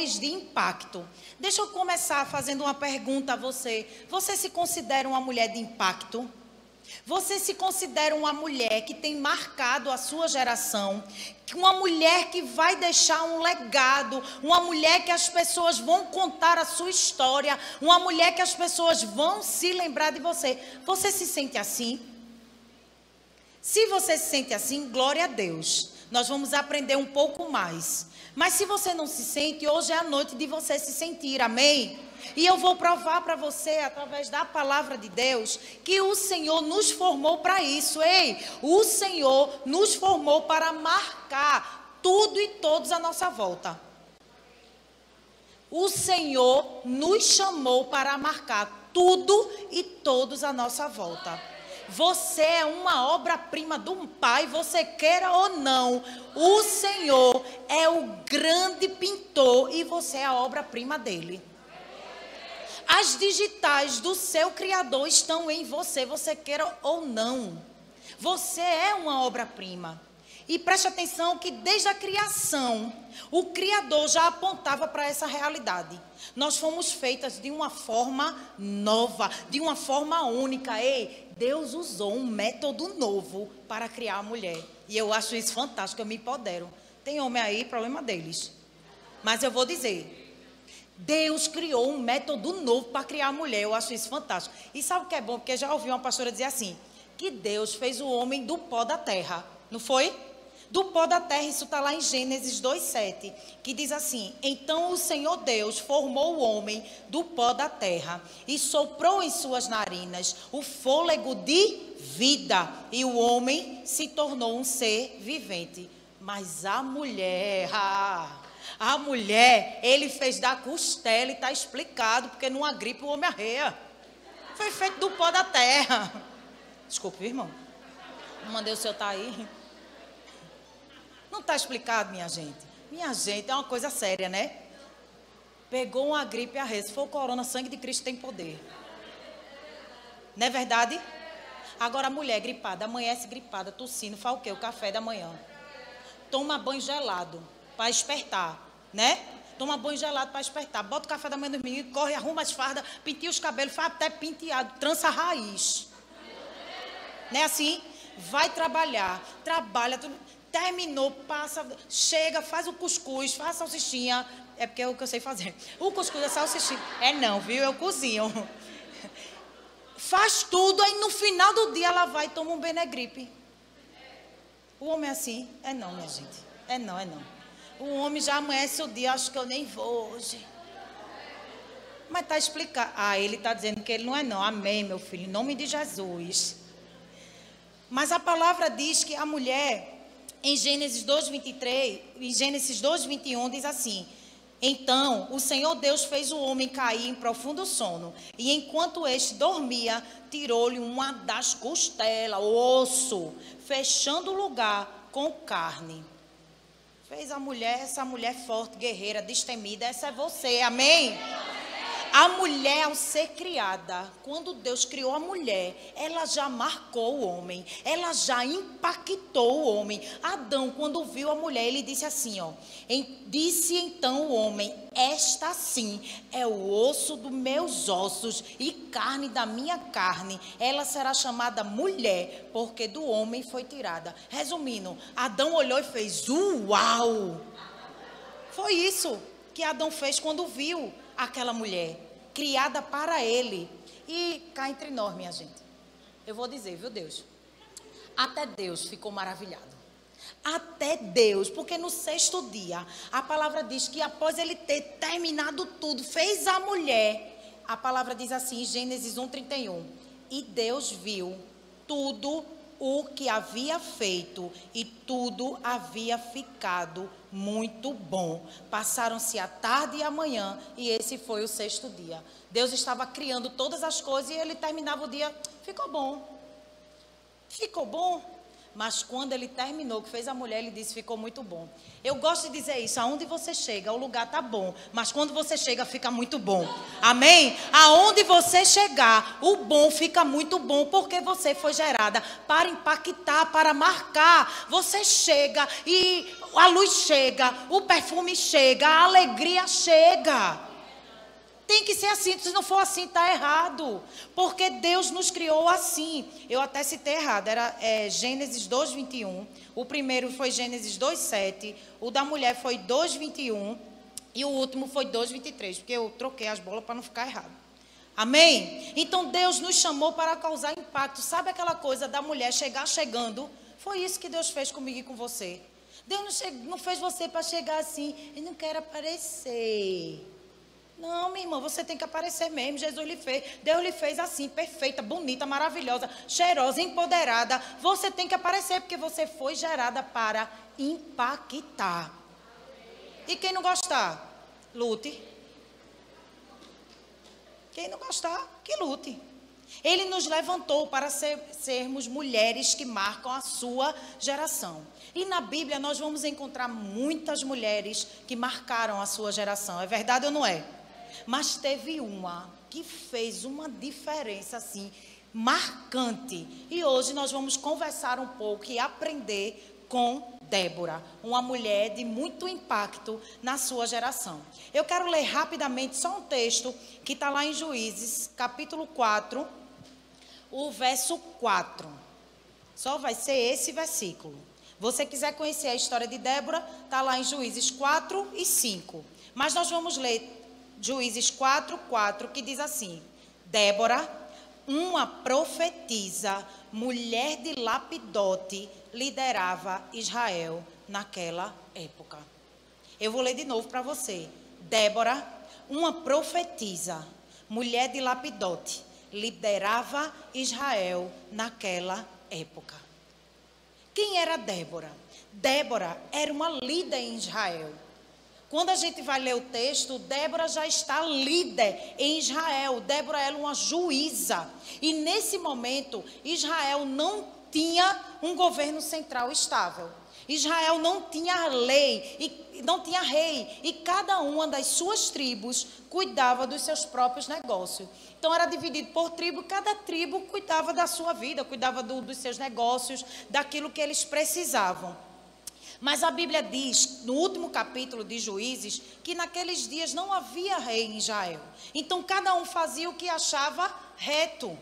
mulheres de impacto. Deixa eu começar fazendo uma pergunta a você. Você se considera uma mulher de impacto? Você se considera uma mulher que tem marcado a sua geração, uma mulher que vai deixar um legado, uma mulher que as pessoas vão contar a sua história, uma mulher que as pessoas vão se lembrar de você. Você se sente assim? Se você se sente assim, glória a Deus. Nós vamos aprender um pouco mais. Mas se você não se sente, hoje é a noite de você se sentir, amém? E eu vou provar para você, através da palavra de Deus, que o Senhor nos formou para isso. Ei, o Senhor nos formou para marcar tudo e todos à nossa volta. O Senhor nos chamou para marcar tudo e todos à nossa volta. Você é uma obra-prima de um pai, você queira ou não. O Senhor é o grande pintor e você é a obra-prima dele. As digitais do seu Criador estão em você, você queira ou não. Você é uma obra-prima. E preste atenção que desde a criação, o Criador já apontava para essa realidade. Nós fomos feitas de uma forma nova, de uma forma única. Ei, Deus usou um método novo para criar a mulher. E eu acho isso fantástico, eu me empodero. Tem homem aí, problema deles. Mas eu vou dizer, Deus criou um método novo para criar a mulher. Eu acho isso fantástico. E sabe o que é bom? Porque já ouvi uma pastora dizer assim: que Deus fez o homem do pó da terra. Não foi? Do pó da terra, isso está lá em Gênesis 2,7, que diz assim: Então o Senhor Deus formou o homem do pó da terra e soprou em suas narinas o fôlego de vida, e o homem se tornou um ser vivente. Mas a mulher, a mulher, ele fez da costela e está explicado, porque numa gripe o homem arreia. Foi feito do pó da terra. Desculpe, irmão. Não mandei o seu estar tá aí. Não está explicado, minha gente. Minha gente, é uma coisa séria, né? Pegou uma gripe e arreia. Se for corona, sangue de Cristo tem poder. Não é verdade? Agora a mulher gripada, amanhece gripada, tossindo, faz o quê? O café da manhã. Toma banho gelado para espertar né? Toma banho gelado para despertar. Bota o café da manhã no menino, corre, arruma as fardas, pintia os cabelos, faz até penteado, trança a raiz. Não é assim? Vai trabalhar, trabalha, terminou, passa, chega, faz o cuscuz, faz a salsichinha. É porque é o que eu sei fazer. O cuscuz é salsichinha. É não, viu? Eu cozinho. Faz tudo, aí no final do dia ela vai e toma um Benegripe. O homem é assim? É não, minha gente. É não, é não. O homem já amanhece o dia, acho que eu nem vou hoje. Mas está explicado. Ah, ele está dizendo que ele não é não. Amém, meu filho, em nome de Jesus. Mas a palavra diz que a mulher, em Gênesis 2:23, em Gênesis 2:21 diz assim: então o Senhor Deus fez o homem cair em profundo sono, e enquanto este dormia, tirou-lhe uma das costelas, osso, fechando o lugar com carne. Fez a mulher, essa mulher forte, guerreira, destemida, essa é você, amém? A mulher, ao ser criada, quando Deus criou a mulher, ela já marcou o homem, ela já impactou o homem. Adão, quando viu a mulher, ele disse assim: ó, disse então o homem: Esta sim é o osso dos meus ossos e carne da minha carne. Ela será chamada mulher, porque do homem foi tirada. Resumindo, Adão olhou e fez: Uau! Foi isso que Adão fez quando viu aquela mulher, criada para ele. E cá entre nós, minha gente, eu vou dizer, viu, Deus? Até Deus ficou maravilhado. Até Deus, porque no sexto dia, a palavra diz que após ele ter terminado tudo, fez a mulher. A palavra diz assim, Gênesis 1:31. E Deus viu tudo o que havia feito e tudo havia ficado muito bom. Passaram-se a tarde e a manhã e esse foi o sexto dia. Deus estava criando todas as coisas e ele terminava o dia, ficou bom. Ficou bom. Mas quando ele terminou, que fez a mulher, ele disse: ficou muito bom. Eu gosto de dizer isso: aonde você chega, o lugar tá bom. Mas quando você chega, fica muito bom. Amém? Aonde você chegar, o bom fica muito bom, porque você foi gerada para impactar, para marcar. Você chega e a luz chega, o perfume chega, a alegria chega. Tem que ser assim, se não for assim, está errado. Porque Deus nos criou assim. Eu até citei errado, era é, Gênesis 2, 21. O primeiro foi Gênesis 2, 7. O da mulher foi 2, 21. E o último foi 2, 23. Porque eu troquei as bolas para não ficar errado. Amém? Então Deus nos chamou para causar impacto. Sabe aquela coisa da mulher chegar chegando? Foi isso que Deus fez comigo e com você. Deus não, não fez você para chegar assim. Eu não quero aparecer. Não, minha irmã, você tem que aparecer mesmo. Jesus lhe fez. Deus lhe fez assim, perfeita, bonita, maravilhosa, cheirosa, empoderada. Você tem que aparecer porque você foi gerada para impactar. E quem não gostar, lute. Quem não gostar, que lute. Ele nos levantou para ser, sermos mulheres que marcam a sua geração. E na Bíblia nós vamos encontrar muitas mulheres que marcaram a sua geração. É verdade ou não é? Mas teve uma que fez uma diferença assim marcante. E hoje nós vamos conversar um pouco e aprender com Débora, uma mulher de muito impacto na sua geração. Eu quero ler rapidamente só um texto que está lá em Juízes, capítulo 4, o verso 4. Só vai ser esse versículo. Você quiser conhecer a história de Débora, está lá em Juízes 4 e 5. Mas nós vamos ler Juízes 4, 4, que diz assim: Débora, uma profetisa, mulher de Lapidote, liderava Israel naquela época. Eu vou ler de novo para você. Débora, uma profetisa, mulher de Lapidote, liderava Israel naquela época. Quem era Débora? Débora era uma líder em Israel. Quando a gente vai ler o texto, Débora já está líder em Israel. Débora era uma juíza. E nesse momento, Israel não tinha um governo central estável. Israel não tinha lei e não tinha rei, e cada uma das suas tribos cuidava dos seus próprios negócios. Então era dividido por tribo, cada tribo cuidava da sua vida, cuidava do, dos seus negócios, daquilo que eles precisavam. Mas a Bíblia diz, no último capítulo de Juízes, que naqueles dias não havia rei em Israel. Então cada um fazia o que achava reto.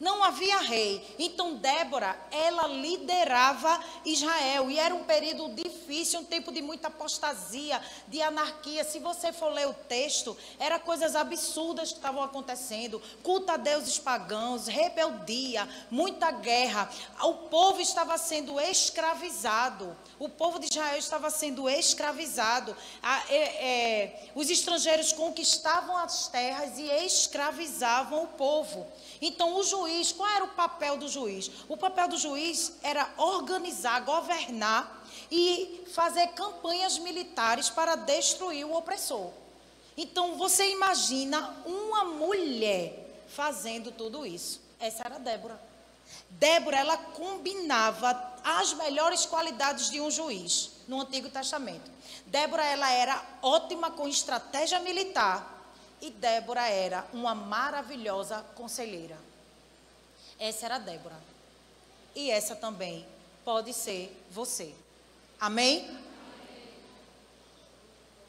Não havia rei. Então Débora, ela liderava Israel. E era um período difícil, um tempo de muita apostasia, de anarquia. Se você for ler o texto, eram coisas absurdas que estavam acontecendo. Culto a deuses pagãos, rebeldia, muita guerra. O povo estava sendo escravizado. O povo de Israel estava sendo escravizado. É, é, os estrangeiros conquistavam as terras e escravizavam o povo. Então, o juiz, qual era o papel do juiz? O papel do juiz era organizar, governar e fazer campanhas militares para destruir o opressor. Então, você imagina uma mulher fazendo tudo isso. Essa era Débora. Débora, ela combinava as melhores qualidades de um juiz no Antigo Testamento. Débora, ela era ótima com estratégia militar e Débora era uma maravilhosa conselheira. Essa era Débora. E essa também pode ser você. Amém?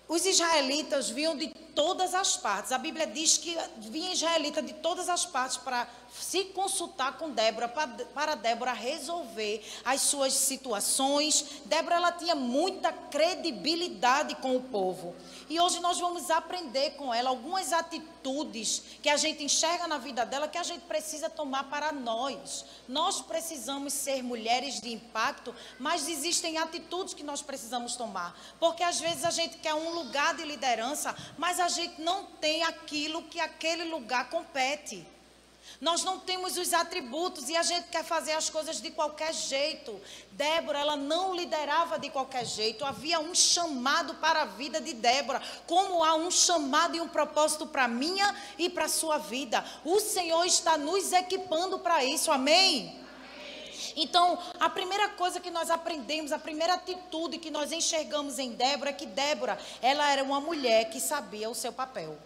Os israelitas vinham de todas as partes. A Bíblia diz que vinha israelita de todas as partes para se consultar com Débora, para Débora resolver as suas situações. Débora ela tinha muita credibilidade com o povo. E hoje nós vamos aprender com ela algumas atitudes que a gente enxerga na vida dela que a gente precisa tomar para nós. Nós precisamos ser mulheres de impacto, mas existem atitudes que nós precisamos tomar. Porque às vezes a gente quer um lugar de liderança, mas a gente não tem aquilo que aquele lugar compete. Nós não temos os atributos e a gente quer fazer as coisas de qualquer jeito. Débora, ela não liderava de qualquer jeito. Havia um chamado para a vida de Débora, como há um chamado e um propósito para a minha e para a sua vida. O Senhor está nos equipando para isso. Amém? Então, a primeira coisa que nós aprendemos, a primeira atitude que nós enxergamos em Débora é que Débora, ela era uma mulher que sabia o seu papel.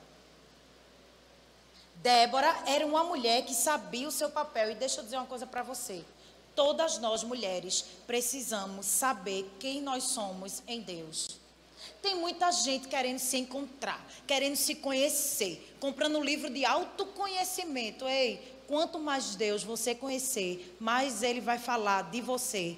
Débora era uma mulher que sabia o seu papel. E deixa eu dizer uma coisa para você. Todas nós mulheres precisamos saber quem nós somos em Deus. Tem muita gente querendo se encontrar, querendo se conhecer, comprando um livro de autoconhecimento. Ei, quanto mais Deus você conhecer, mais Ele vai falar de você.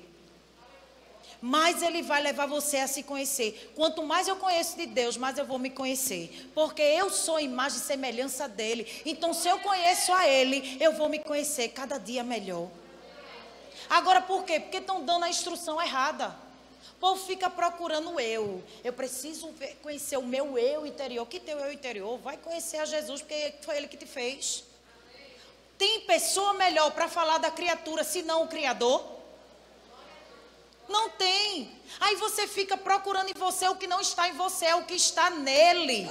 Mais Ele vai levar você a se conhecer. Quanto mais eu conheço de Deus, mais eu vou me conhecer. Porque eu sou imagem e semelhança dEle. Então, se eu conheço a Ele, eu vou me conhecer cada dia melhor. Agora, por quê? Porque estão dando a instrução errada. O povo fica procurando eu. Eu preciso ver, conhecer o meu eu interior. Que teu eu interior? Vai conhecer a Jesus, porque foi Ele que te fez. Tem pessoa melhor para falar da criatura senão o Criador? Não tem. Aí você fica procurando em você o que não está em você, é o que está nele.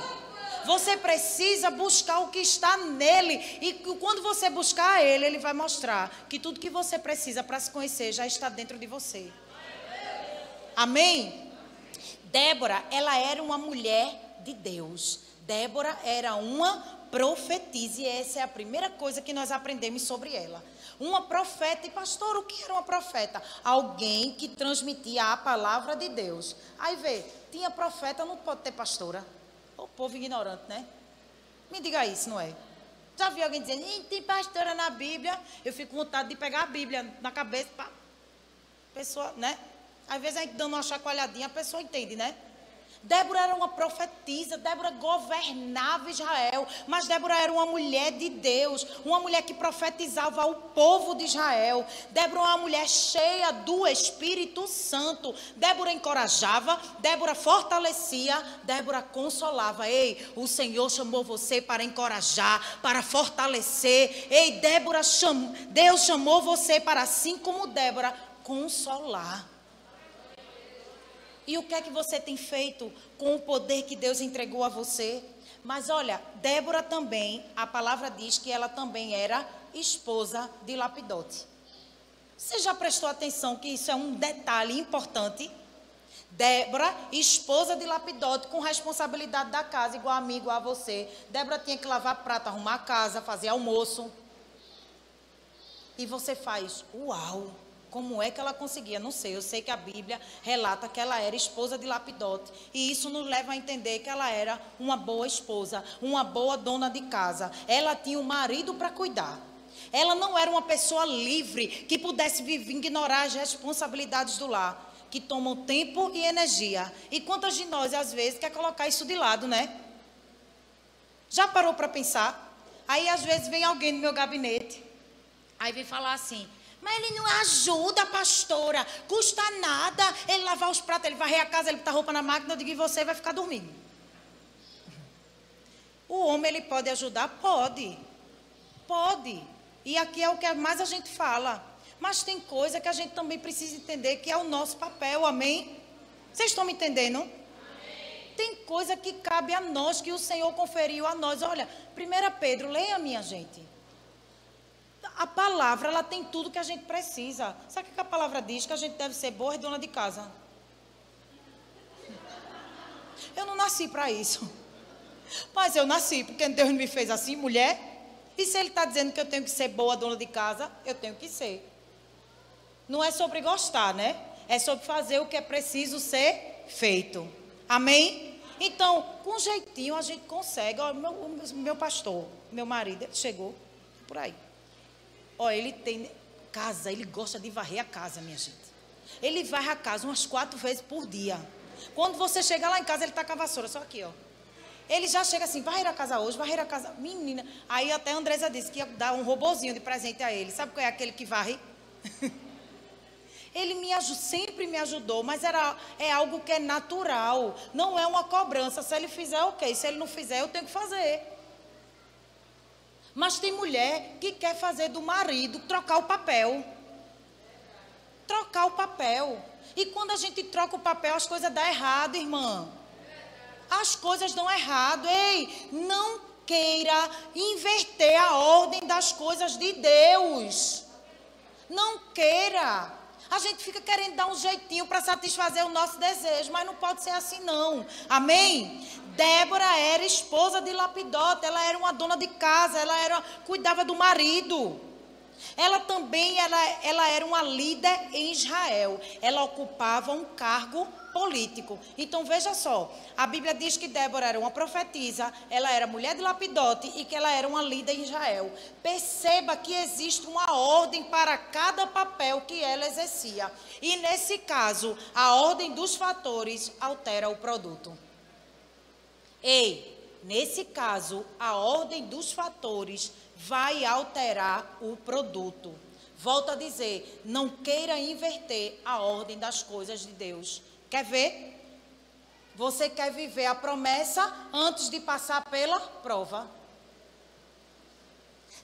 Você precisa buscar o que está nele. E quando você buscar ele, ele vai mostrar que tudo que você precisa para se conhecer já está dentro de você. Amém? Débora, ela era uma mulher de Deus. Débora era uma profetize. E essa é a primeira coisa que nós aprendemos sobre ela. Uma profeta, e pastor, o que era uma profeta? Alguém que transmitia a palavra de Deus. Aí vê, tinha profeta, não pode ter pastora. O povo ignorante, né? Me diga isso, não é? Já vi alguém dizendo, tem pastora na Bíblia? Eu fico com vontade de pegar a Bíblia na cabeça, pá. Pessoa, né? Às vezes a gente dando uma chacoalhadinha, a pessoa entende, né? Débora era uma profetisa, Débora governava Israel, mas Débora era uma mulher de Deus, uma mulher que profetizava ao povo de Israel. Débora era uma mulher cheia do Espírito Santo. Débora encorajava, Débora fortalecia, Débora consolava. Ei, o Senhor chamou você para encorajar, para fortalecer. Ei, Débora, cham... Deus chamou você para, assim como Débora, consolar. E o que é que você tem feito com o poder que Deus entregou a você? Mas olha, Débora também, a palavra diz que ela também era esposa de Lapidote. Você já prestou atenção que isso é um detalhe importante? Débora, esposa de Lapidote, com responsabilidade da casa, igual a mim, igual a você. Débora tinha que lavar prato, arrumar a casa, fazer almoço. E você faz, uau! Como é que ela conseguia? Não sei. Eu sei que a Bíblia relata que ela era esposa de Lapidote. E isso nos leva a entender que ela era uma boa esposa, uma boa dona de casa. Ela tinha um marido para cuidar. Ela não era uma pessoa livre que pudesse ignorar as responsabilidades do lar, que tomam tempo e energia. E quantas de nós, às vezes, quer colocar isso de lado, né? Já parou para pensar? Aí, às vezes, vem alguém no meu gabinete, aí vem falar assim: mas ele não ajuda, pastora. Custa nada ele lavar os pratos, ele varrer a casa, ele botar roupa na máquina, eu digo, e você vai ficar dormindo. O homem, ele pode ajudar? Pode. Pode. E aqui é o que mais a gente fala. Mas tem coisa que a gente também precisa entender que é o nosso papel, amém? Vocês estão me entendendo? Amém. Tem coisa que cabe a nós, que o Senhor conferiu a nós. Olha, 1 Pedro, leia minha gente. A palavra, ela tem tudo que a gente precisa. Sabe o que a palavra diz? Que a gente deve ser boa e dona de casa. Eu não nasci para isso. Mas eu nasci porque Deus me fez assim, mulher. E se Ele está dizendo que eu tenho que ser boa dona de casa, eu tenho que ser. Não é sobre gostar, né? É sobre fazer o que é preciso ser feito. Amém? Então, com jeitinho a gente consegue. Ó, meu, meu pastor, meu marido, ele chegou por aí. Ó, ele tem casa, ele gosta de varrer a casa, minha gente. Ele varre a casa umas quatro vezes por dia. Quando você chega lá em casa, ele está com a vassoura, só aqui, ó. Ele já chega assim, varrer a casa hoje, varrer a casa. Menina. Aí até a Andresa disse que ia dar um robozinho de presente a ele. Sabe qual é aquele que varre? ele me sempre me ajudou, mas era, é algo que é natural. Não é uma cobrança. Se ele fizer, ok. Se ele não fizer, eu tenho que fazer. Mas tem mulher que quer fazer do marido trocar o papel. Trocar o papel. E quando a gente troca o papel, as coisas dão errado, irmã. As coisas dão errado. Ei, não queira inverter a ordem das coisas de Deus. Não queira. A gente fica querendo dar um jeitinho para satisfazer o nosso desejo, mas não pode ser assim não. Amém? Débora era esposa de Lapidote, ela era uma dona de casa, ela era cuidava do marido. Ela também ela, ela era uma líder em Israel. Ela ocupava um cargo político. Então veja só, a Bíblia diz que Débora era uma profetisa, ela era mulher de Lapidote e que ela era uma líder em Israel. Perceba que existe uma ordem para cada papel que ela exercia. E nesse caso, a ordem dos fatores altera o produto. Ei, nesse caso, a ordem dos fatores vai alterar o produto. Volto a dizer, não queira inverter a ordem das coisas de Deus. Quer ver? Você quer viver a promessa antes de passar pela prova.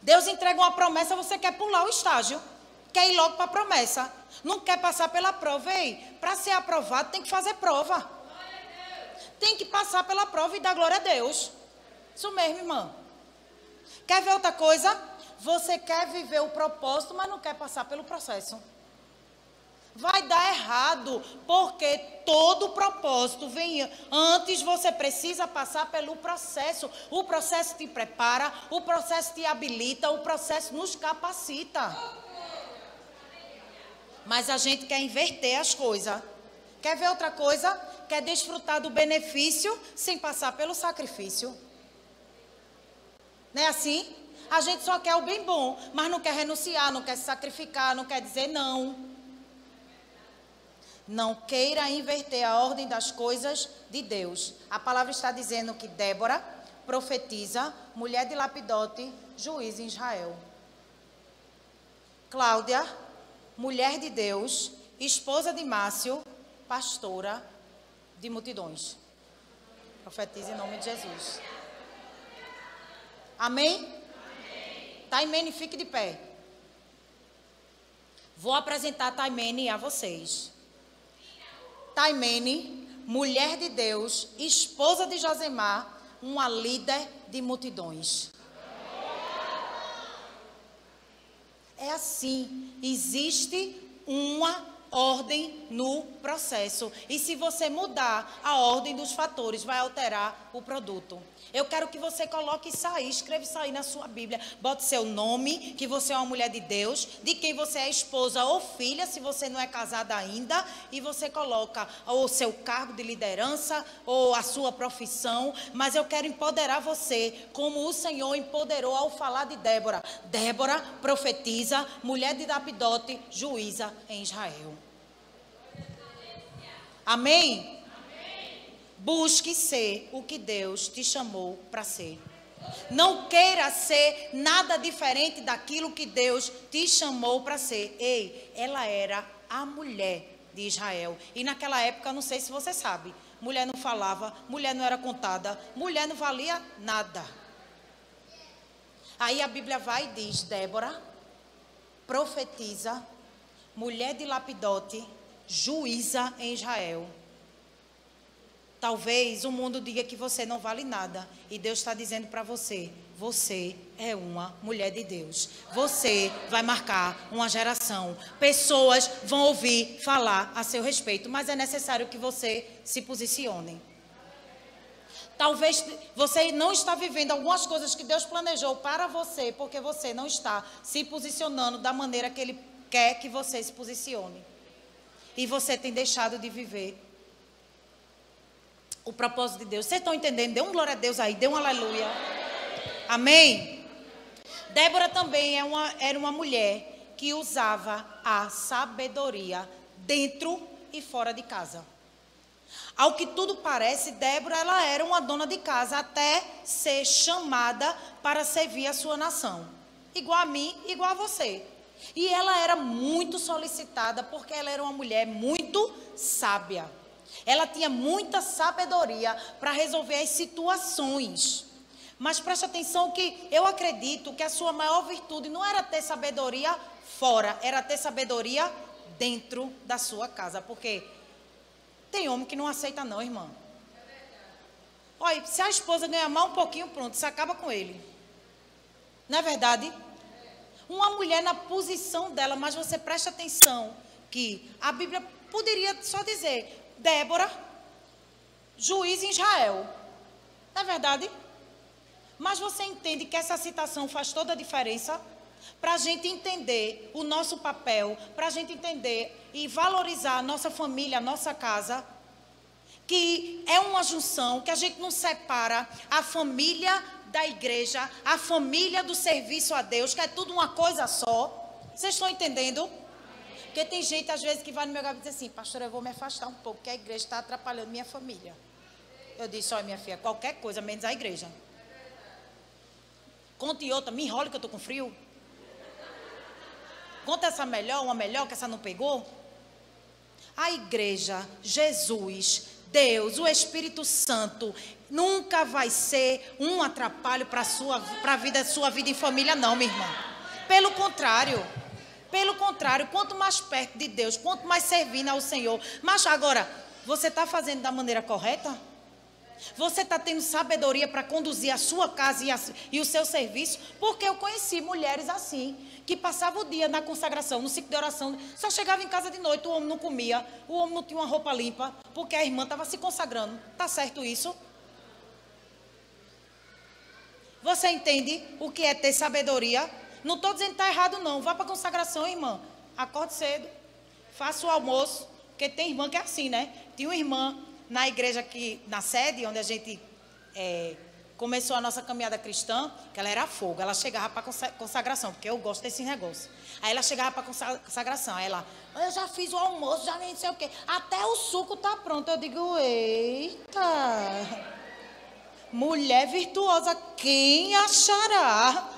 Deus entrega uma promessa, você quer pular o estágio. Quer ir logo para a promessa. Não quer passar pela prova. Ei, para ser aprovado tem que fazer prova. Tem que passar pela prova e dar glória a Deus. Isso mesmo, irmã. Quer ver outra coisa? Você quer viver o propósito, mas não quer passar pelo processo. Vai dar errado, porque todo propósito vem antes, você precisa passar pelo processo. O processo te prepara, o processo te habilita, o processo nos capacita. Mas a gente quer inverter as coisas. Quer ver outra coisa? Quer desfrutar do benefício sem passar pelo sacrifício. Não é assim? A gente só quer o bem bom, mas não quer renunciar, não quer se sacrificar, não quer dizer não. Não queira inverter a ordem das coisas de Deus. A palavra está dizendo que Débora, profetiza, mulher de Lapidote, juiz em Israel. Cláudia, mulher de Deus, esposa de Márcio, pastora de multidões. Profetiza em nome de Jesus. Amém? Taimene, fique de pé. Vou apresentar Taimene a vocês. Taimene, mulher de Deus, esposa de Josemar, uma líder de multidões. É assim, existe uma ordem no processo. E se você mudar a ordem dos fatores, vai alterar o produto. Eu quero que você coloque isso aí, escreva isso aí na sua Bíblia. Bote seu nome, que você é uma mulher de Deus, de quem você é esposa ou filha, se você não é casada ainda, e você coloca o seu cargo de liderança ou a sua profissão. Mas eu quero empoderar você, como o Senhor empoderou ao falar de Débora. Débora profetiza, mulher de Dapidote, juíza em Israel. Amém? Busque ser o que Deus te chamou para ser. Não queira ser nada diferente daquilo que Deus te chamou para ser. Ei, ela era a mulher de Israel. E naquela época, não sei se você sabe, mulher não falava, mulher não era contada, mulher não valia nada. Aí a Bíblia vai e diz: Débora profetiza, mulher de Lapidote, juíza em Israel. Talvez o mundo diga que você não vale nada. E Deus está dizendo para você: você é uma mulher de Deus. Você vai marcar uma geração. Pessoas vão ouvir falar a seu respeito. Mas é necessário que você se posicione. Talvez você não está vivendo algumas coisas que Deus planejou para você, porque você não está se posicionando da maneira que Ele quer que você se posicione. E você tem deixado de viver o propósito de Deus. Vocês estão entendendo? Dê um glória a Deus aí, dê um aleluia. Amém? Débora também é uma, era uma mulher que usava a sabedoria dentro e fora de casa. Ao que tudo parece, Débora ela era uma dona de casa até ser chamada para servir a sua nação. Igual a mim, igual a você. E ela era muito solicitada porque ela era uma mulher muito sábia. Ela tinha muita sabedoria para resolver as situações. Mas preste atenção que eu acredito que a sua maior virtude não era ter sabedoria fora, era ter sabedoria dentro da sua casa. Porque tem homem que não aceita não, irmã. Olha, se a esposa ganhar mal um pouquinho, pronto, você acaba com ele. Não é verdade? Uma mulher na posição dela, mas você presta atenção que a Bíblia poderia só dizer: Débora, juiz em Israel. Não é verdade? Mas você entende que essa citação faz toda a diferença? Para a gente entender o nosso papel, para a gente entender e valorizar a nossa família, a nossa casa, que é uma junção, que a gente não separa a família da igreja, a família do serviço a Deus, que é tudo uma coisa só. Vocês estão entendendo? Porque tem gente, às vezes, que vai no meu gabinete e diz assim, pastor, eu vou me afastar um pouco, porque a igreja está atrapalhando minha família. Eu disse, olha, minha filha, qualquer coisa, menos a igreja. Conte outra, me enrole que eu estou com frio. Conta essa melhor, uma melhor que essa não pegou. A igreja, Jesus, Deus, o Espírito Santo, nunca vai ser um atrapalho para a vida, sua vida em família, não, minha irmã. Pelo contrário. Pelo contrário, quanto mais perto de Deus, quanto mais servindo ao Senhor. Mas agora, você está fazendo da maneira correta? Você está tendo sabedoria para conduzir a sua casa e, a, e, o seu serviço? Porque eu conheci mulheres assim, que passavam o dia na consagração, no ciclo de oração, só chegava em casa de noite, o homem não comia, o homem não tinha uma roupa limpa, porque a irmã estava se consagrando. Está certo isso? Você entende o que é ter sabedoria? Não estou dizendo que está errado, não. Vá para a consagração, irmã. Acorde cedo. Faça o almoço. Porque tem irmã que é assim, né? Tinha uma irmã na igreja que, na sede, onde a gente é, começou a nossa caminhada cristã, que ela era fogo. Ela chegava para consagração, porque eu gosto desse negócio. Aí ela chegava para consagração. Aí ela, eu já fiz o almoço, já nem sei o quê. Até o suco está pronto. Eu digo, eita. Mulher virtuosa, quem achará?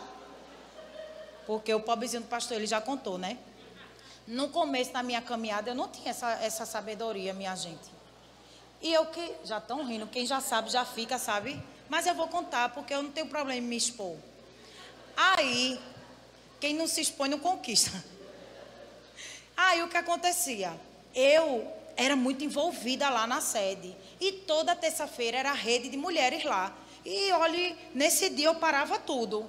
Porque o pobrezinho do pastor, ele já contou, né? No começo da minha caminhada, eu não tinha essa, essa sabedoria, minha gente. E eu que. Já estão rindo, quem já sabe, já fica, sabe? Mas eu vou contar, porque eu não tenho problema em me expor. Aí, quem não se expõe não conquista. Aí o que acontecia? Eu era muito envolvida lá na sede. E toda terça-feira era rede de mulheres lá. E olhe, nesse dia eu parava tudo.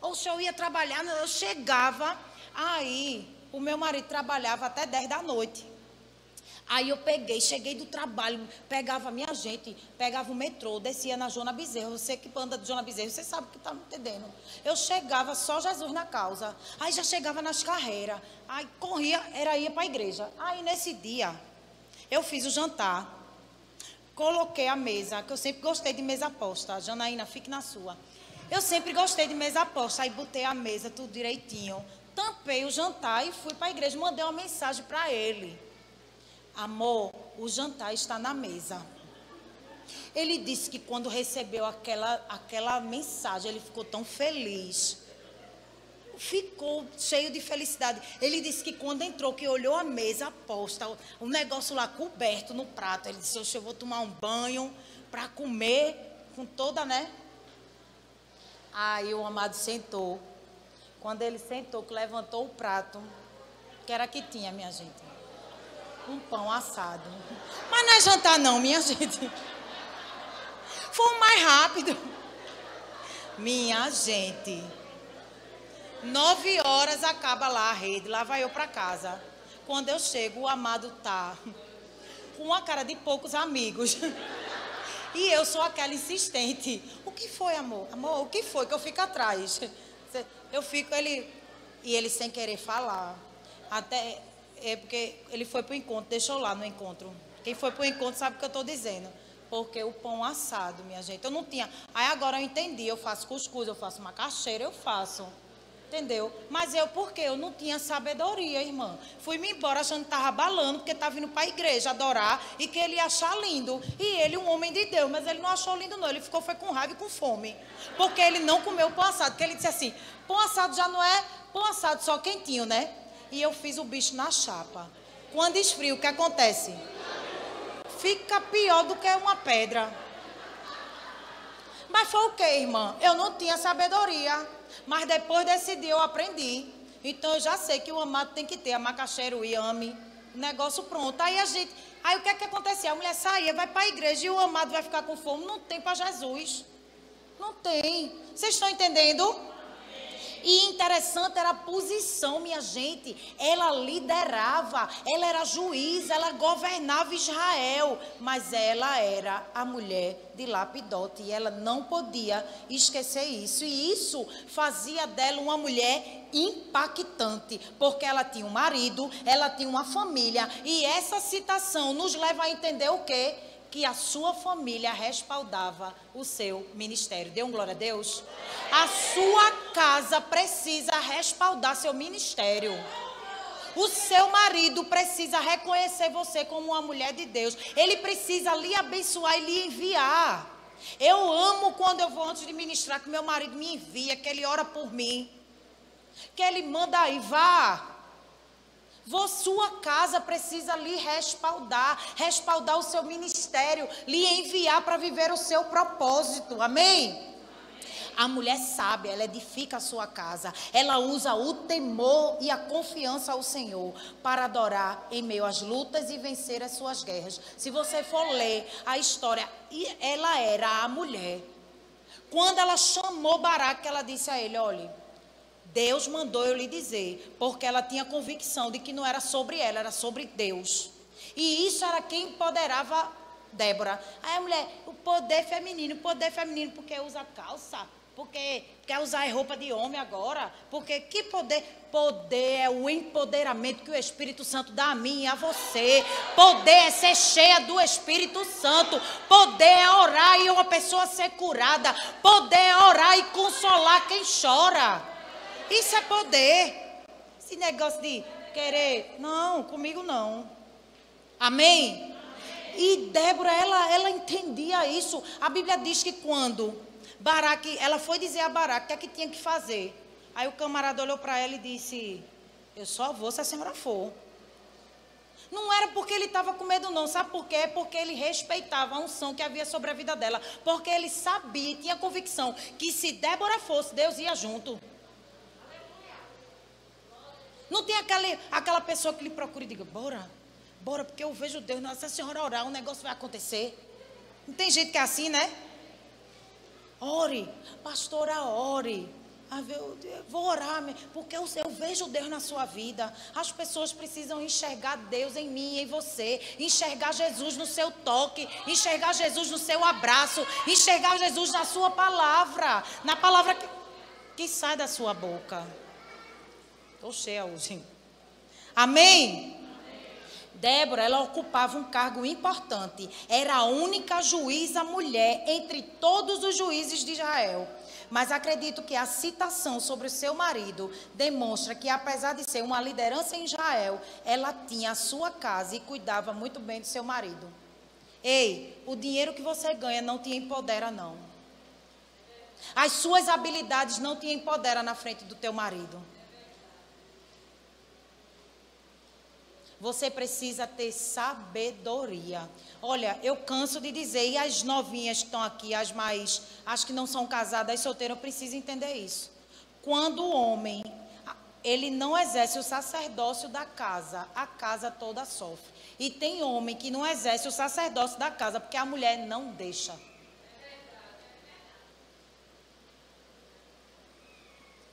Ou se eu ia trabalhar, eu chegava. Aí, o meu marido trabalhava até 10 da noite. Aí eu peguei, cheguei do trabalho, pegava minha gente, pegava o metrô, descia na Jona Bezerra. Você que anda de Jona Bezerra, você sabe o que está me entendendo. Eu chegava só Jesus na causa. Aí já chegava nas carreiras. Aí corria, era ir para a igreja. Aí nesse dia, eu fiz o jantar. Coloquei a mesa, que eu sempre gostei de mesa posta. Janaína, fique na sua. Eu sempre gostei de mesa posta. Aí botei a mesa tudo direitinho. Tampei o jantar e fui para a igreja. Mandei uma mensagem para ele. Amor, o jantar está na mesa. Ele disse que quando recebeu aquela, aquela mensagem, ele ficou tão feliz. Ficou cheio de felicidade. Ele disse que quando entrou, que olhou a mesa posta, o negócio lá coberto no prato, ele disse: Eu vou tomar um banho para comer com toda, né? Aí o amado sentou. Quando ele sentou, que levantou o prato, que era que tinha, minha gente um pão assado. Mas não é jantar não, minha gente. Foi mais rápido. Minha gente. Nove horas acaba lá a rede, lá vai eu para casa. Quando eu chego, o amado tá com uma cara de poucos amigos. E eu sou aquela insistente. O que foi, amor? Amor, o que foi que eu fico atrás? Eu fico ele e ele sem querer falar. Até é porque ele foi para o encontro, deixou lá no encontro. Quem foi para o encontro sabe o que eu estou dizendo. Porque o pão assado, minha gente, eu não tinha. Aí agora eu entendi, eu faço cuscuz, eu faço macaxeira, eu faço. Entendeu? Mas eu, porque eu não tinha sabedoria, irmã. Fui-me embora achando que estava balando, porque estava vindo para a igreja adorar e que ele ia achar lindo. E ele, um homem de Deus, mas ele não achou lindo, não. Ele ficou foi com raiva e com fome. Porque ele não comeu pão assado. Porque ele disse assim: pão assado já não é pão assado só quentinho, né? E eu fiz o bicho na chapa. Quando esfria, o que acontece? Fica pior do que uma pedra. Mas foi o que, irmã? Eu não tinha sabedoria. Mas depois desse dia eu aprendi. Então eu já sei que o amado tem que ter a macaxeira, o iame, negócio pronto. Aí a gente. Aí o que é que acontecia? A mulher saía, vai para a igreja e o amado vai ficar com fome. Não tem para Jesus. Não tem. Vocês estão entendendo? E interessante era a posição, minha gente. Ela liderava, ela era juiz, ela governava Israel, mas ela era a mulher de Lapidote e ela não podia esquecer isso. E isso fazia dela uma mulher impactante, porque ela tinha um marido, ela tinha uma família, e essa citação nos leva a entender o quê? Que a sua família respaldava o seu ministério. Dê um glória a Deus. A sua casa precisa respaldar seu ministério. O seu marido precisa reconhecer você como uma mulher de Deus. Ele precisa lhe abençoar e lhe enviar. Eu amo quando eu vou antes de ministrar que meu marido me envia, que ele ora por mim. Que ele manda aí, vá. Sua casa precisa lhe respaldar, respaldar o seu ministério, lhe enviar para viver o seu propósito. Amém? A mulher sabe, ela edifica a sua casa. Ela usa o temor e a confiança ao Senhor para adorar em meio às lutas e vencer as suas guerras. Se você for ler a história, ela era a mulher. Quando ela chamou Baraque, ela disse a ele: olhe Deus mandou eu lhe dizer, porque ela tinha convicção de que não era sobre ela, era sobre Deus. E isso era quem empoderava Débora. Aí a mulher, o poder feminino, o poder feminino, porque usa calça, porque quer usar roupa de homem agora, porque que poder? Poder é o empoderamento que o Espírito Santo dá a mim e a você. Poder é ser cheia do Espírito Santo. Poder é orar e uma pessoa ser curada. Poder é orar e consolar quem chora. Isso é poder. Esse negócio de querer, não, comigo não. Amém? E Débora, ela, ela entendia isso. A Bíblia diz que quando Baraque, ela foi dizer a Baraque o que é que tinha que fazer. Aí o camarada olhou para ela e disse: Eu só vou se a senhora for. Não era porque ele estava com medo, não. Sabe por quê? Porque ele respeitava a unção que havia sobre a vida dela. Porque ele sabia, tinha convicção que se Débora fosse, Deus ia junto. Não tem aquela, aquela pessoa que lhe procura e diga, bora, bora, porque eu vejo Deus, se a senhora orar, um negócio vai acontecer. Não tem gente que é assim, né? Ore, pastora, ore. Vou orar, porque eu, eu, vejo Deus na sua vida. As pessoas precisam enxergar Deus em mim e em você. Enxergar Jesus no seu toque. Enxergar Jesus no seu abraço. Enxergar Jesus na sua palavra. Na palavra que, que sai da sua boca. Estou cheia hoje. Amém? Débora, ela ocupava um cargo importante. Era a única juíza mulher entre todos os juízes de Israel. Mas acredito que a citação sobre o seu marido demonstra que, apesar de ser uma liderança em Israel, ela tinha a sua casa e cuidava muito bem do seu marido. Ei, o dinheiro que você ganha não te empodera, não. As suas habilidades não te empodera na frente do teu marido. Você precisa ter sabedoria. Olha, eu canso de dizer, e as novinhas que estão aqui, as mais, as que não são casadas, as solteiras, precisam entender isso. Quando o homem, ele não exerce o sacerdócio da casa, a casa toda sofre. E tem homem que não exerce o sacerdócio da casa, porque a mulher não deixa.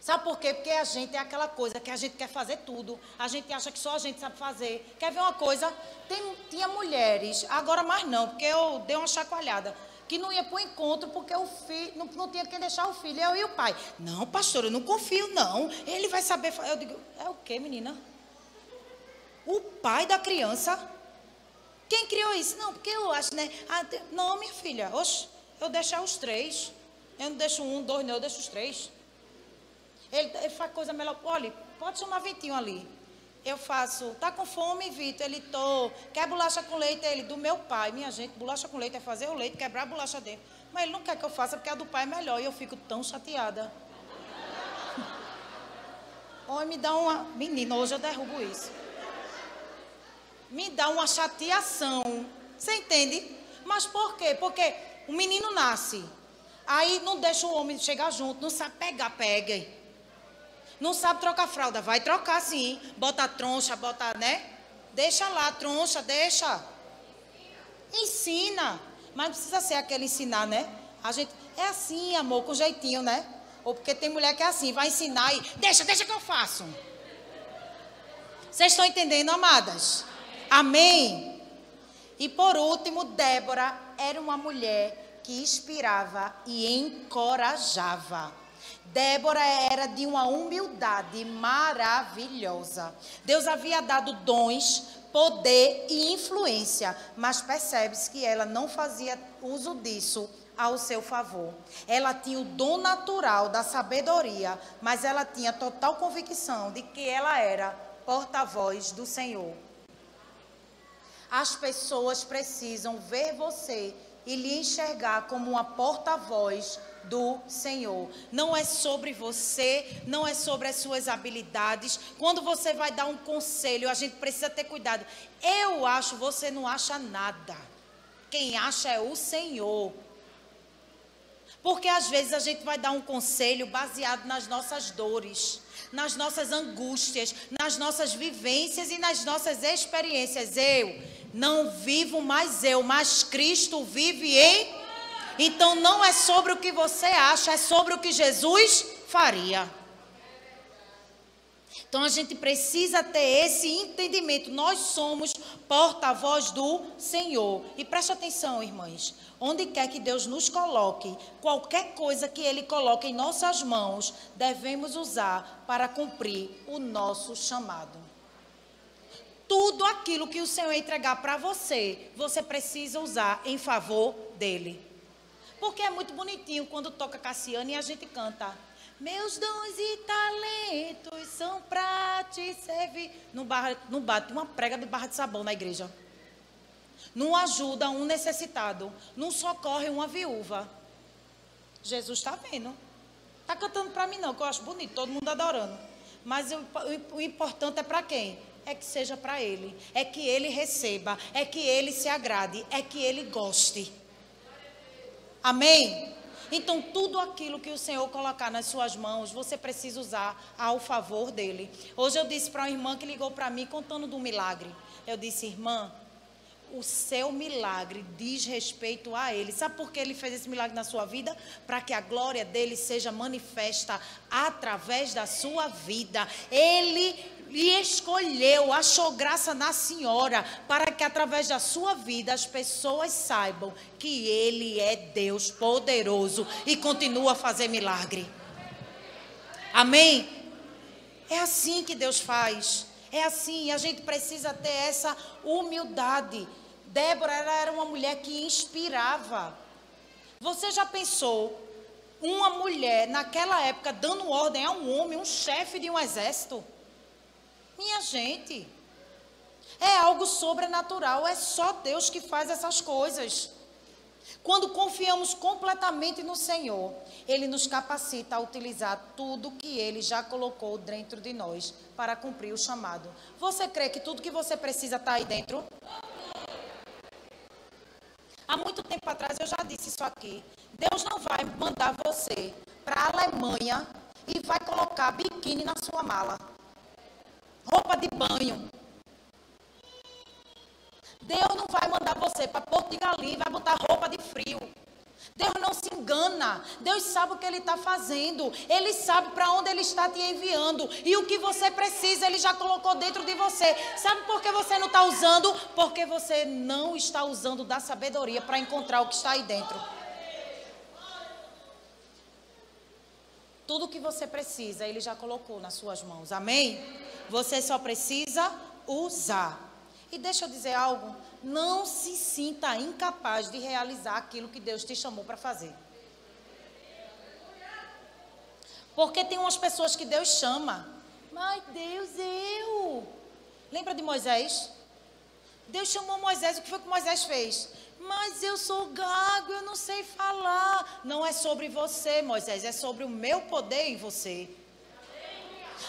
Sabe por quê? Porque a gente é aquela coisa que a gente quer fazer tudo. A gente acha que só a gente sabe fazer. Quer ver uma coisa? Tem, tinha mulheres, agora mais não, porque eu dei uma chacoalhada, que não ia para o encontro porque o filho, não, não tinha quem deixar o filho, eu e o pai. Não, pastor, eu não confio, não. Ele vai saber. Eu digo, é o quê, menina? O pai da criança? Quem criou isso? Não, porque eu acho, né? Ah, não, minha filha, oxe, eu deixo os três. Eu não deixo um, dois, não, eu deixo os três. Ele, ele faz coisa melhor. Olha, pode chamar Vitinho ali. Eu faço, tá com fome, Vitor? Ele tô. Quer bolacha com leite? Ele, do meu pai. Minha gente, bolacha com leite é fazer o leite, quebrar a bolacha dentro. Mas ele não quer que eu faça porque a do pai é melhor. E eu fico tão chateada. Oi, me dá uma. Menina, hoje eu derrubo isso. Me dá uma chateação. Você entende? Mas por quê? Porque o menino nasce. Aí não deixa o homem chegar junto, não sabe pegar, pega. Não sabe trocar fralda, vai trocar sim. Bota troncha, bota, né? Deixa lá, troncha, deixa. Ensina. Mas não precisa ser aquele ensinar, né? A gente é assim, amor, com jeitinho, né? Ou porque tem mulher que é assim, vai ensinar e deixa, deixa que eu faço. Vocês estão entendendo, amadas? Amém? E por último, Débora era uma mulher que inspirava e encorajava. Débora era de uma humildade maravilhosa. Deus havia dado dons, poder e influência, mas percebe-se que ela não fazia uso disso ao seu favor. Ela tinha o dom natural da sabedoria, mas ela tinha total convicção de que ela era porta-voz do Senhor. As pessoas precisam ver você e lhe enxergar como uma porta-voz do Senhor. Não é sobre você, não é sobre as suas habilidades. Quando você vai dar um conselho, a gente precisa ter cuidado. Eu acho, você não acha nada. Quem acha é o Senhor. Porque às vezes a gente vai dar um conselho baseado nas nossas dores, nas nossas angústias, nas nossas vivências e nas nossas experiências. Eu não vivo mais eu, mas Cristo vive em. Então não é sobre o que você acha, é sobre o que Jesus faria. Então a gente precisa ter esse entendimento. Nós somos porta-voz do Senhor. E preste atenção, irmãs. Onde quer que Deus nos coloque, qualquer coisa que Ele coloque em nossas mãos, devemos usar para cumprir o nosso chamado. Tudo aquilo que o Senhor entregar para você, você precisa usar em favor dele. Porque é muito bonitinho quando toca Cassiano e a gente canta. Meus dons e talentos são para te servir. Não, barra, não bate uma prega de barra de sabão na igreja. Não ajuda um necessitado. Não socorre uma viúva. Jesus está vendo. Está cantando para mim, não, que eu acho bonito, todo mundo adorando. Mas o, o importante é para quem? É que seja para ele. É que ele receba. É que ele se agrade. É que ele goste. Amém? Então, tudo aquilo que o Senhor colocar nas suas mãos, você precisa usar ao favor dele. Hoje eu disse para uma irmã que ligou para mim contando do milagre. Eu disse, irmã, o seu milagre diz respeito a ele. Sabe por que ele fez esse milagre na sua vida? Para que a glória dele seja manifesta através da sua vida. Ele lhe escolheu, achou graça na senhora, para que através da sua vida as pessoas saibam que Ele é Deus poderoso e continua a fazer milagre. Amém? É assim que Deus faz. É assim, a gente precisa ter essa humildade. Débora era uma mulher que inspirava. Você já pensou uma mulher naquela época dando ordem a um homem, um chefe de um exército? Minha gente, é algo sobrenatural, é só Deus que faz essas coisas. Quando confiamos completamente no Senhor, Ele nos capacita a utilizar tudo que Ele já colocou dentro de nós para cumprir o chamado. Você crê que tudo que você precisa está aí dentro? Há muito tempo atrás eu já disse isso aqui. Deus não vai mandar você para a Alemanha e vai colocar biquíni na sua mala roupa de banho. Deus não vai mandar você para Porto de Galinha e vai botar roupa de frio. Deus não se engana. Deus sabe o que Ele está fazendo. Ele sabe para onde Ele está te enviando. E o que você precisa, Ele já colocou dentro de você. Sabe por que você não está usando? Porque você não está usando da sabedoria para encontrar o que está aí dentro. Tudo o que você precisa, Ele já colocou nas suas mãos. Amém? Você só precisa usar. E deixa eu dizer algo: não se sinta incapaz de realizar aquilo que Deus te chamou para fazer. Porque tem umas pessoas que Deus chama. Mas Deus, eu. Lembra de Moisés? Deus chamou Moisés, o que foi que Moisés fez? Mas eu sou gago, eu não sei falar. Não é sobre você, Moisés, é sobre o meu poder em você.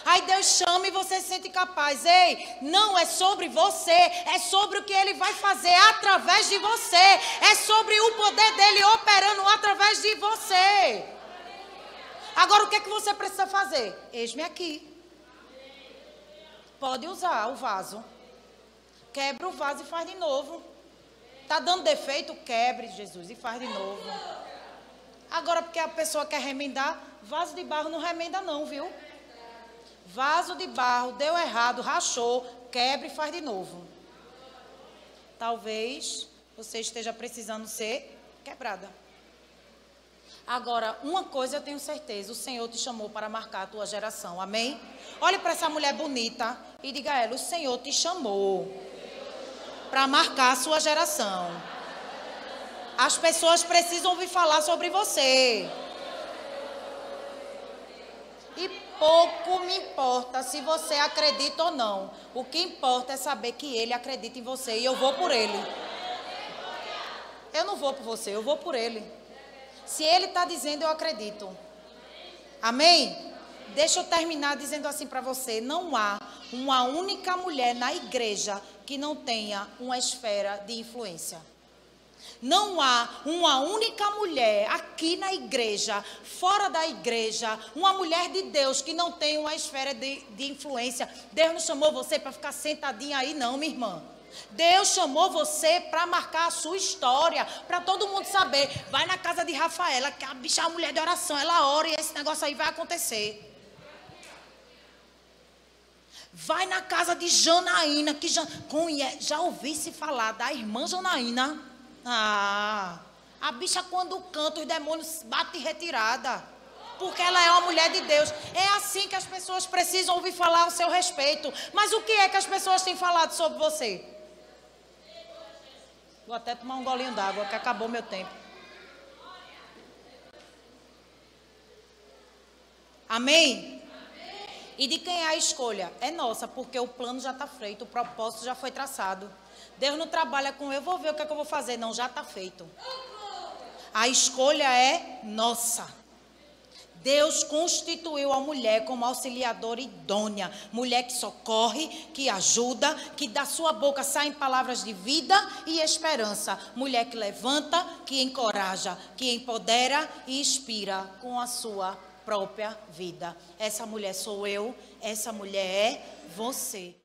Aí Deus chama e você se sente capaz. Ei, não é sobre você, é sobre o que Ele vai fazer através de você. É sobre o poder dele operando através de você. Agora o que é que você precisa fazer? Eis-me aqui. Pode usar o vaso. Quebra o vaso e faz de novo. Está dando defeito? Quebre, Jesus, e faz de novo. Agora, porque a pessoa quer remendar, vaso de barro não remenda, não, viu? Vaso de barro, deu errado, rachou, quebra e faz de novo. Talvez você esteja precisando ser quebrada. Agora, uma coisa eu tenho certeza: o Senhor te chamou para marcar a tua geração. Amém? Olhe para essa mulher bonita e diga a ela: o Senhor te chamou para marcar a sua geração. As pessoas precisam ouvir falar sobre você. E pouco me importa se você acredita ou não. O que importa é saber que ele acredita em você e eu vou por ele. Eu não vou por você, eu vou por ele. Se ele está dizendo, eu acredito. Amém? Deixa eu terminar dizendo assim para você: não há uma única mulher na igreja que não tenha uma esfera de influência. Não há uma única mulher aqui na igreja, fora da igreja, uma mulher de Deus que não tem uma esfera de, de influência. Deus não chamou você para ficar sentadinha aí, não, minha irmã. Deus chamou você para marcar a sua história, para todo mundo saber. Vai na casa de Rafaela, que a bicha é a mulher de oração, ela ora e esse negócio aí vai acontecer. Vai na casa de Janaína, que já, já ouvi se falar da irmã Janaína. Ah, a bicha quando canta, os demônios batem retirada. Porque ela é uma mulher de Deus. É assim que as pessoas precisam ouvir falar ao seu respeito. Mas o que é que as pessoas têm falado sobre você? Vou até tomar um golinho d'água, que acabou meu tempo. Amém? E de quem é a escolha? É nossa, porque o plano já está feito, o propósito já foi traçado. Deus não trabalha com eu vou ver o que, é que eu vou fazer. Não, já está feito. A escolha é nossa. Deus constituiu a mulher como auxiliadora idônea, mulher que socorre, que ajuda, que da sua boca saem palavras de vida e esperança, mulher que levanta, que encoraja, que empodera e inspira com a sua própria vida. Essa mulher sou eu, essa mulher é você.